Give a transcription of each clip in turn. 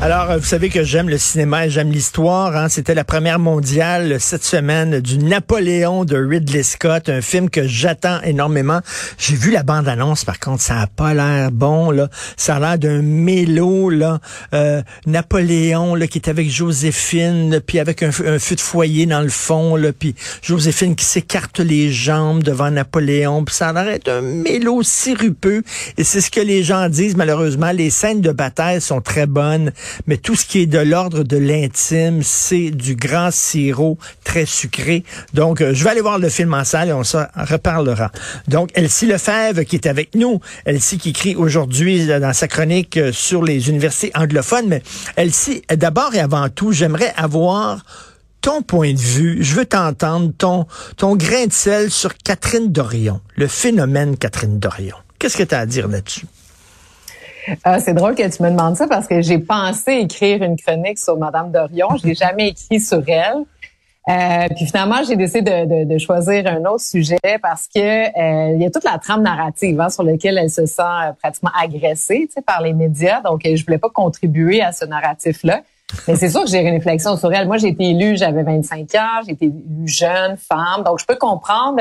Alors, vous savez que j'aime le cinéma et j'aime l'histoire. Hein. C'était la première mondiale cette semaine du Napoléon de Ridley Scott, un film que j'attends énormément. J'ai vu la bande-annonce, par contre, ça a pas l'air bon. là. Ça a l'air d'un mélo. Là. Euh, Napoléon là, qui est avec Joséphine, puis avec un, feu de foyer dans le fond, là, puis Joséphine qui s'écarte les jambes devant Napoléon. Puis ça a l'air d'être un mélo sirupeux. Et c'est ce que les gens disent, malheureusement. Les scènes de bataille sont très bonnes mais tout ce qui est de l'ordre de l'intime, c'est du grand sirop très sucré. Donc, euh, je vais aller voir le film en salle et on s'en reparlera. Donc, Elsie Lefebvre qui est avec nous, Elsie qui écrit aujourd'hui dans sa chronique euh, sur les universités anglophones, mais Elsie, d'abord et avant tout, j'aimerais avoir ton point de vue, je veux t'entendre, ton, ton grain de sel sur Catherine Dorion, le phénomène Catherine Dorion. Qu'est-ce que tu as à dire là-dessus? Ah, c'est drôle que tu me demandes ça parce que j'ai pensé écrire une chronique sur Madame Dorion. Je l'ai jamais écrit sur elle. Euh, puis finalement, j'ai décidé de, de, de, choisir un autre sujet parce que euh, il y a toute la trame narrative hein, sur laquelle elle se sent euh, pratiquement agressée par les médias. Donc, je voulais pas contribuer à ce narratif-là. Mais c'est sûr que j'ai une réflexion sur elle. Moi, j'ai été élue, j'avais 25 ans, j'ai été élue jeune, femme. Donc, je peux comprendre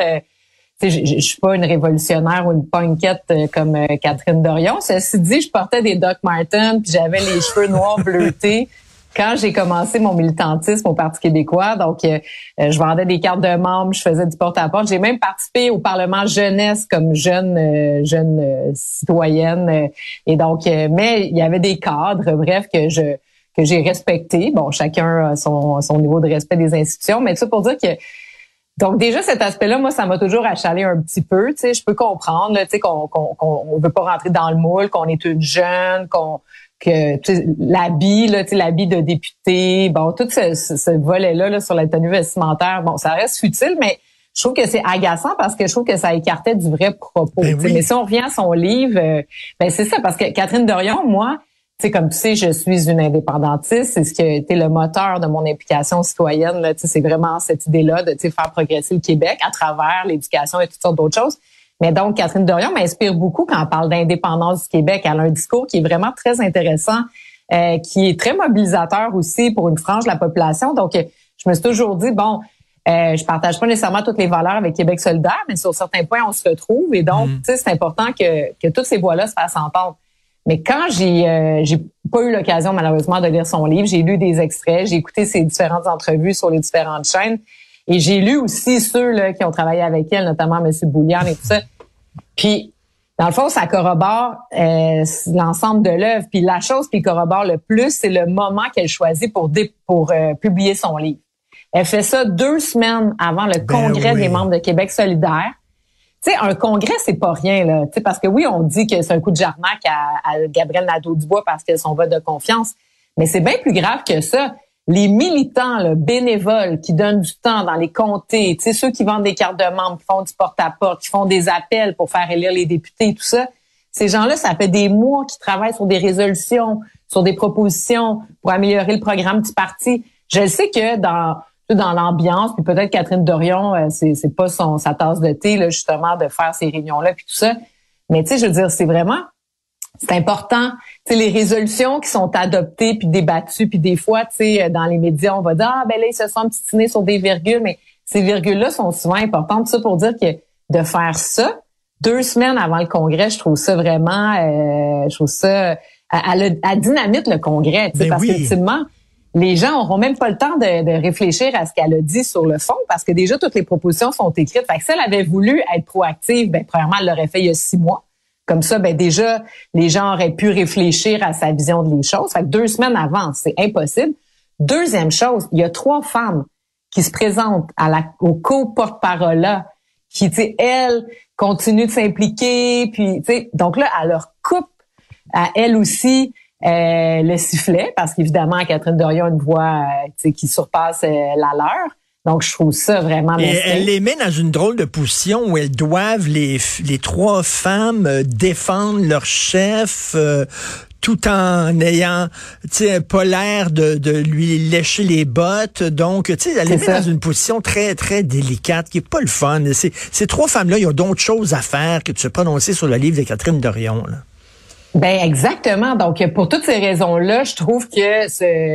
je, je, suis pas une révolutionnaire ou une punkette euh, comme euh, Catherine Dorion. Ceci dit, je portais des Doc Martens, puis j'avais les cheveux noirs bleutés quand j'ai commencé mon militantisme au Parti québécois. Donc, euh, je vendais des cartes de membres, je faisais du porte-à-porte. J'ai même participé au Parlement jeunesse comme jeune jeune citoyenne. et donc, mais il y avait des cadres, bref, que je que j'ai respecté. Bon, chacun a son, son niveau de respect des institutions, mais ça pour dire que donc déjà cet aspect-là, moi, ça m'a toujours achalé un petit peu. Tu sais, je peux comprendre, tu sais, qu'on qu'on veut pas rentrer dans le moule, qu'on est une jeune, qu'on que l'habit, là, tu sais, l'habit de député, bon, tout ce, ce, volet-là là, sur la tenue vestimentaire, bon, ça reste futile, mais je trouve que c'est agaçant parce que je trouve que ça écartait du vrai propos. Ben Mais si on revient à son livre, euh, ben c'est ça, parce que Catherine Dorion, moi, sais, comme tu sais, je suis une indépendantiste. C'est ce qui a été le moteur de mon implication citoyenne. Là, c'est vraiment cette idée-là de faire progresser le Québec à travers l'éducation et toutes sortes d'autres choses. Mais donc, Catherine Dorion m'inspire beaucoup quand elle parle d'indépendance du Québec. Elle a un discours qui est vraiment très intéressant, euh, qui est très mobilisateur aussi pour une frange de la population. Donc, je me suis toujours dit, bon, euh, je partage pas nécessairement toutes les valeurs avec Québec solidaire, mais sur certains points, on se retrouve. Et donc, mm. tu sais, c'est important que, que toutes ces voix-là se fassent entendre. Mais quand j'ai euh, j'ai pas eu l'occasion malheureusement de lire son livre, j'ai lu des extraits, j'ai écouté ses différentes entrevues sur les différentes chaînes et j'ai lu aussi ceux là, qui ont travaillé avec elle, notamment M. Boulian et tout ça. Puis dans le fond, ça corrobore euh, l'ensemble de l'œuvre. Puis la chose qui corrobore le plus, c'est le moment qu'elle choisit pour pour euh, publier son livre. Elle fait ça deux semaines avant le ben congrès des membres de Québec solidaire. Tu un congrès, c'est pas rien, là. Parce que oui, on dit que c'est un coup de jarnac à, à Gabriel Nadeau-Dubois parce que son vote de confiance. Mais c'est bien plus grave que ça. Les militants là, bénévoles qui donnent du temps dans les comtés, tu ceux qui vendent des cartes de membres, qui font du porte-à-porte, qui font des appels pour faire élire les députés, tout ça, ces gens-là, ça fait des mois qu'ils travaillent sur des résolutions, sur des propositions pour améliorer le programme du parti. Je sais que dans dans l'ambiance, puis peut-être Catherine Dorion, euh, c'est c'est pas son sa tasse de thé là justement de faire ces réunions là puis tout ça. Mais tu sais, je veux dire, c'est vraiment c'est important. Tu sais, les résolutions qui sont adoptées puis débattues, puis des fois, tu sais, dans les médias, on va dire ah ben là ils se sont titinés sur des virgules, mais ces virgules là sont souvent importantes. Ça pour dire que de faire ça, deux semaines avant le congrès, je trouve ça vraiment, euh, je trouve ça, elle, a, dynamite le congrès, Ben parce oui. qu'ultimement, les gens auront même pas le temps de, de réfléchir à ce qu'elle a dit sur le fond, parce que déjà toutes les propositions sont écrites. Fait si elle avait voulu être proactive, ben premièrement, elle l'aurait fait il y a six mois. Comme ça, ben déjà, les gens auraient pu réfléchir à sa vision des choses. Fait deux semaines avant, c'est impossible. Deuxième chose, il y a trois femmes qui se présentent au co-porte-parole qui, tu sais, elles, continuent de s'impliquer, puis, tu donc là, elle leur coupe à elle aussi euh, le sifflet, parce qu'évidemment, Catherine Dorion a une voix euh, qui surpasse euh, la leur. Donc, je trouve ça vraiment Et elle les met dans une drôle de position où elles doivent, les, les trois femmes, euh, défendre leur chef euh, tout en ayant pas l'air de, de lui lécher les bottes. Donc, tu sais, elle les met C'est ça. dans une position très, très délicate qui est pas le fun. Ces, ces trois femmes-là, ils ont d'autres choses à faire que de se prononcer sur le livre de Catherine Dorion. Là. Ben exactement. Donc pour toutes ces raisons-là, je trouve que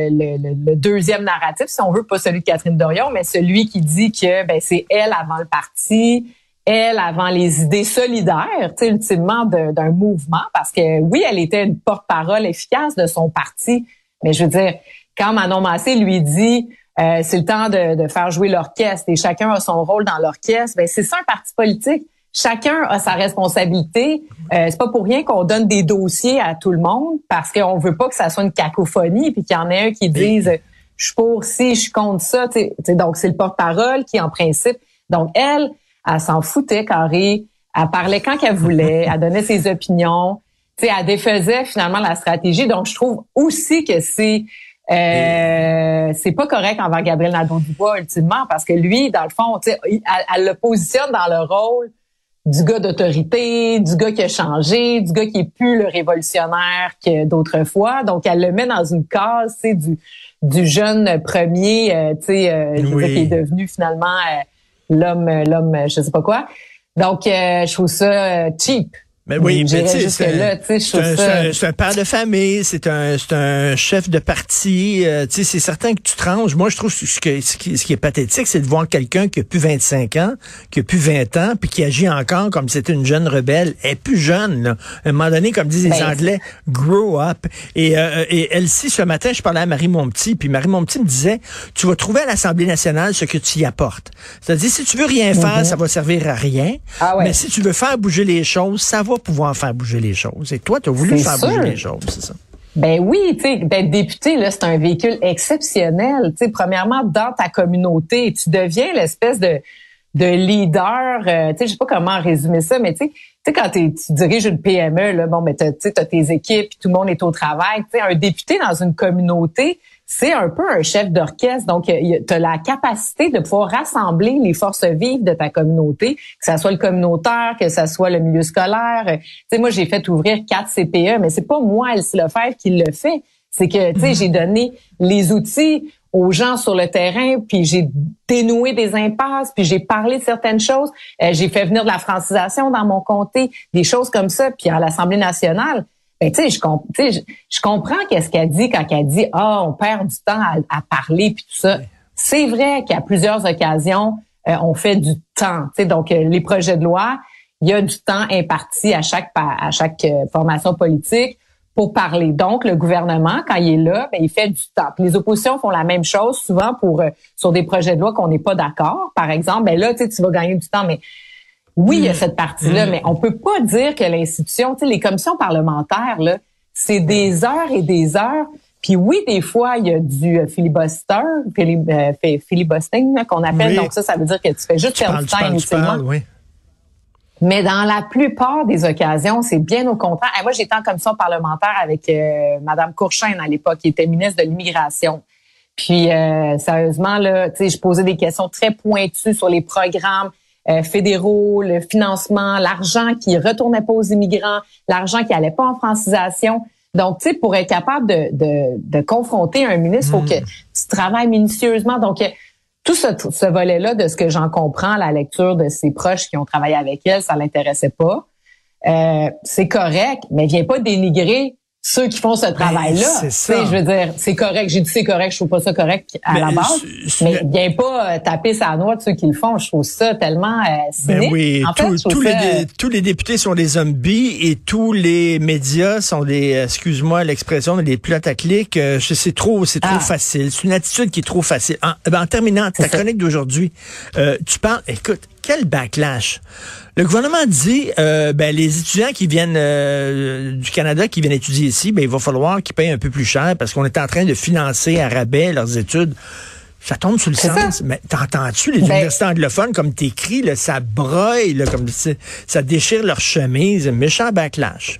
le, deuxième narratif, si on veut, pas celui de Catherine Dorion, mais celui qui dit que ben c'est elle avant le parti, elle avant les idées solidaires, tu ultimement d'un mouvement, parce que oui, elle était une porte-parole efficace de son parti, mais je veux dire, quand Manon Massé lui dit euh, c'est le temps de, de faire jouer l'orchestre et chacun a son rôle dans l'orchestre, ben c'est ça un parti politique. Chacun a sa responsabilité. Euh, c'est pas pour rien qu'on donne des dossiers à tout le monde parce qu'on veut pas que ça soit une cacophonie puis qu'il y en ait un qui dise euh, je suis pour ci, je suis contre ça. Tu sais, tu sais, donc c'est le porte-parole qui en principe. Donc elle, elle s'en foutait carré. Elle parlait quand qu'elle voulait. Elle donnait ses opinions. Tu sais, elle défaisait finalement la stratégie. Donc je trouve aussi que c'est euh, c'est pas correct envers Gabriel Nadeau-Dubois ultimement parce que lui, dans le fond, tu sais, il- elle, elle le positionne dans le rôle du gars d'autorité, du gars qui a changé, du gars qui est plus le révolutionnaire que d'autrefois. Donc, elle le met dans une case, sais, du, du jeune premier, euh, tu sais, euh, Oui. qui est devenu finalement euh, l'homme, l'homme, je sais pas quoi. Donc, euh, je trouve ça cheap. Mais oui, mais c'est un, un- père de famille, c'est un, chef de parti. euh, tu sais, c'est certain que tu te ranges. Moi, je trouve ce, que, ce, qui, ce qui est pathétique, c'est de voir quelqu'un qui a plus 25 ans, qui a plus 20 ans, puis qui agit encore comme si c'était une jeune rebelle. Elle est plus jeune. Là. À un moment donné, comme disent les Ben, Anglais, grow up. Et, euh, et Elsie, ce matin, je parlais à Marie Monpetit, puis Marie Monpetit me disait, tu vas trouver à l'Assemblée nationale ce que tu y apportes. C'est-à-dire, si tu veux rien faire, ça va servir à rien. Mm-hmm. Ah ouais. Mais si tu veux faire bouger les choses, ça va pouvoir faire bouger les choses. Et toi, tu as voulu faire sûr. bouger les choses, c'est ça? Ben oui, tu sais, d'être député là, c'est un véhicule exceptionnel. Tu sais, premièrement, dans ta communauté, tu deviens l'espèce de de leader. euh, tu sais, je sais pas comment résumer ça, mais tu sais, tu sais, quand t'es- tu diriges une PME, là, bon, mais tu t'as tes équipes, tout le monde est au travail. Tu sais, un député dans une communauté, c'est un peu un chef d'orchestre. Donc, tu as la capacité de pouvoir rassembler les forces vives de ta communauté, que ça soit le communautaire, que ça soit le milieu scolaire. Euh, Tu sais, moi, j'ai fait ouvrir quatre CPE, mais c'est pas moi, Elsie Lefebvre, qui le fait. C'est que, tu sais, j'ai donné les outils aux gens sur le terrain, puis j'ai dénoué des impasses, puis j'ai parlé de certaines choses. Euh, j'ai fait venir de la francisation dans mon comté, des choses comme ça. Puis à l'Assemblée nationale, ben, tu sais, je, comprends qu'est-ce qu'elle dit quand elle dit ah on perd du temps à, à parler puis tout ça. C'est vrai qu'à plusieurs occasions euh, on fait du temps. Tu sais, donc euh, les projets de loi, il y a du temps imparti à chaque à chaque euh, formation politique pour parler. Donc le gouvernement quand il est là, ben, il fait du temps. Puis les oppositions font la même chose souvent pour euh, sur des projets de loi qu'on n'est pas d'accord. Par exemple, ben là tu sais, tu vas gagner du temps, mais oui, il y a cette partie-là, mais on peut pas dire que l'institution, tu sais, les commissions parlementaires, là, c'est des heures et des heures. Puis oui, des fois, il y a du euh, filibuster, fili- euh, qu'on appelle. Oui. Donc ça, ça veut dire que tu fais juste perdre du temps inutilement. oui. Mais dans la plupart des occasions, c'est bien au contraire. Et moi, j'étais en commission parlementaire avec euh, Madame Courchaine à l'époque, qui était ministre de l'immigration. Puis euh, sérieusement, là, tu sais, je posais des questions très pointues sur les programmes euh, fédéraux, le financement, l'argent qui retournait pas aux immigrants, l'argent qui allait pas en francisation. Donc, tu sais, pour être capable de, de, de confronter un ministre, il faut que tu travailles minutieusement. Donc, euh, tout ce, ce volet-là, de ce que j'en comprends, la lecture de ses proches qui ont travaillé avec elle, ça l'intéressait pas. Euh, c'est correct, mais viens pas dénigrer ceux qui font ce travail-là. c'est Je veux dire, c'est correct. J'ai dit c'est correct, je trouve pas ça correct à Mais la base. Mais viens pas euh, taper sa noix de ceux qui le font. Je trouve ça tellement euh, cynique. Ben oui, en fait, tous- les, dé- tous les députés sont des zombies et tous les médias sont des, euh, excuse-moi l'expression, des clics. Euh, c'est trop, c'est trop Ah. facile. C'est une attitude qui est trop facile. En, ben, en terminant, ta chronique d'aujourd'hui, euh, tu parles, écoute, quel backlash? Le gouvernement dit, euh, ben, les étudiants qui viennent euh, du Canada, qui viennent étudier ici, ben, il va falloir qu'ils payent un peu plus cher parce qu'on est en train de financer à rabais leurs études. Ça tombe sous le sens. ça. Mais t'entends-tu les Ben- universités anglophones comme t'écris, ça broye, là, comme ça déchire leur chemise, méchant backlash.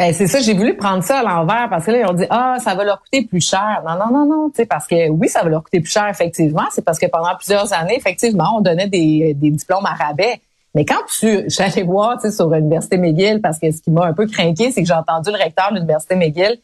Ben c'est ça, j'ai voulu prendre ça à l'envers parce que là ils ont dit ah ça va leur coûter plus cher. Non non non non, tu parce que oui ça va leur coûter plus cher effectivement, c'est parce que pendant plusieurs années effectivement on donnait des, des diplômes à rabais. Mais quand tu j'allais voir tu sais sur l'université McGill parce que ce qui m'a un peu craqué c'est que j'ai entendu le recteur de l'université McGill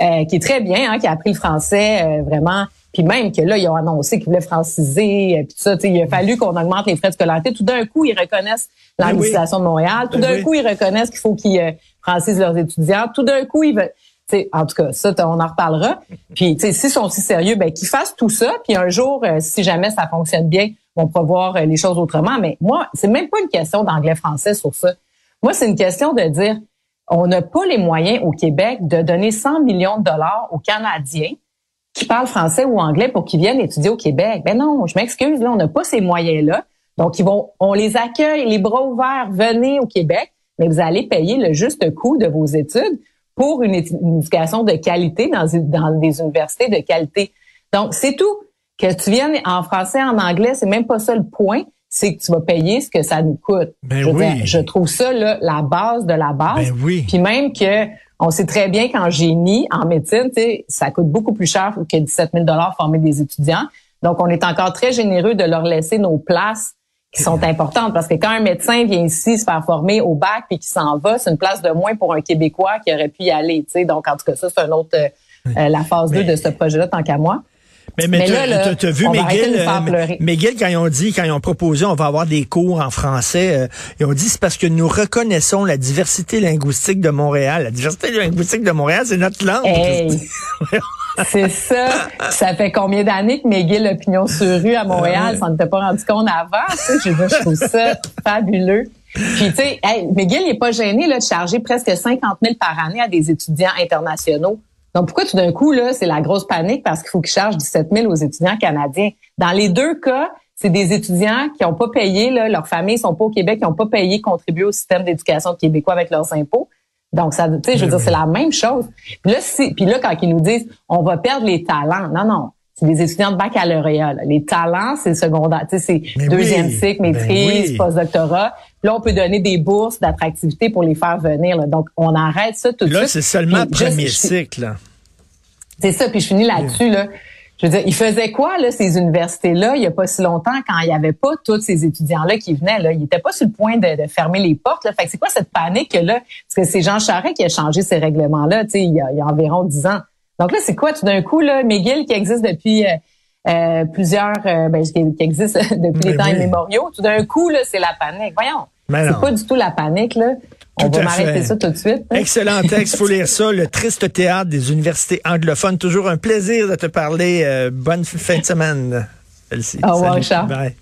euh, qui est très bien hein, qui a appris le français euh, vraiment puis même que là ils ont annoncé qu'ils voulaient franciser euh, puis tout ça, il a fallu qu'on augmente les frais de scolarité. Tout d'un coup ils reconnaissent Ben oui. l'anglicisation de Montréal. Tout Ben d'un oui. coup ils reconnaissent qu'il faut qu'ils euh, francisent leurs étudiants. Tout d'un coup, ils veulent. tu sais, en tout cas, ça, on en reparlera. Puis, tu sais, s'ils sont si sérieux, ben qu'ils fassent tout ça. Puis un jour, euh, si jamais ça fonctionne bien, on pourra voir les choses autrement. Mais moi, c'est même pas une question d'anglais-français sur ça. Moi, c'est une question de dire, on n'a pas les moyens au Québec de donner 100 millions de dollars aux Canadiens qui parlent français ou anglais pour qu'ils viennent étudier au Québec. Ben non, je m'excuse, là, on n'a pas ces moyens-là. Donc, ils vont, on les accueille, les bras ouverts, venez au Québec, mais vous allez payer le juste coût de vos études pour une, éducation de qualité dans des universités de qualité. Donc, c'est tout. Que tu viennes en français, en anglais, c'est même pas ça le point. C'est que tu vas payer ce que ça nous coûte. Ben je, oui. dire, je trouve ça là, la base de la base. Ben oui. Puis même que on sait très bien qu'en génie, en médecine, tu sais, ça coûte beaucoup plus cher que 17 000 former des étudiants. Donc, on est encore très généreux de leur laisser nos places qui sont importantes parce que quand un médecin vient ici se faire former au bac puis qui s'en va, c'est une place de moins pour un Québécois qui aurait pu y aller. Tu sais. Donc, en tout cas, ça, c'est un autre, euh, euh, la phase 2 de ce projet-là, tant qu'à moi. Mais, mais, Mais t'as- t'as vu McGill, euh. McGill, quand ils ont dit, quand ils ont proposé, on va avoir des cours en français, euh, ils ont dit c'est parce que nous reconnaissons la diversité linguistique de Montréal. La diversité linguistique de Montréal, c'est notre langue. Hey, c'est ça. Ça fait combien d'années que McGill a pignon sur rue à Montréal, ça ne t'est pas rendu compte avant. Tu je, je trouve ça fabuleux. Puis, tu sais, hey, McGill n'est pas gêné là, de charger presque 50 000 par année à des étudiants internationaux. Donc, pourquoi tout d'un coup, là, c'est la grosse panique? Parce qu'il faut qu'ils chargent 17 000 aux étudiants canadiens? Dans les deux cas, c'est des étudiants qui n'ont pas payé, là, leurs familles sont pas au Québec, qui n'ont pas payé, contribué au système d'éducation québécois avec leurs impôts. Donc, ça, tu sais, je veux dire, c'est la même chose. Puis là, si- puis là, quand ils nous disent, on va perdre les talents. Non, non. C'est des étudiants de baccalauréat. là. Les talents, c'est secondaire. Tu sais, c'est deuxième oui, cycle, ben maîtrise, oui. postdoctorat. Là, on peut donner des bourses d'attractivité pour les faire venir. là. Donc, on arrête ça tout de Là, suite. c'est seulement Puis premier cycle. là. c'est ça, puis je finis là-dessus. Là. Je veux dire, ils faisaient quoi, là, ces universités-là, il y a pas si longtemps, quand il y avait pas tous ces étudiants-là qui venaient, là, ils étaient pas sur le point de, de fermer les portes. Là. Fait que c'est quoi cette panique-là? Parce que c'est Jean Charest qui a changé ces règlements-là, tu sais, il y a environ dix ans. Donc là, c'est quoi tout d'un coup, là, McGill qui existe depuis euh, euh, plusieurs, euh, ben, qui, qui existe depuis les Ben temps oui. immémoriaux, tout d'un coup, là, c'est la panique. Voyons, Ben c'est pas du tout la panique, là. On va m'arrêter ça tout de suite. là. Excellent texte, faut lire ça. Le triste théâtre des universités anglophones. Toujours un plaisir de te parler. Euh, bonne fin de semaine. Elsie. Au revoir. Richard. Bye.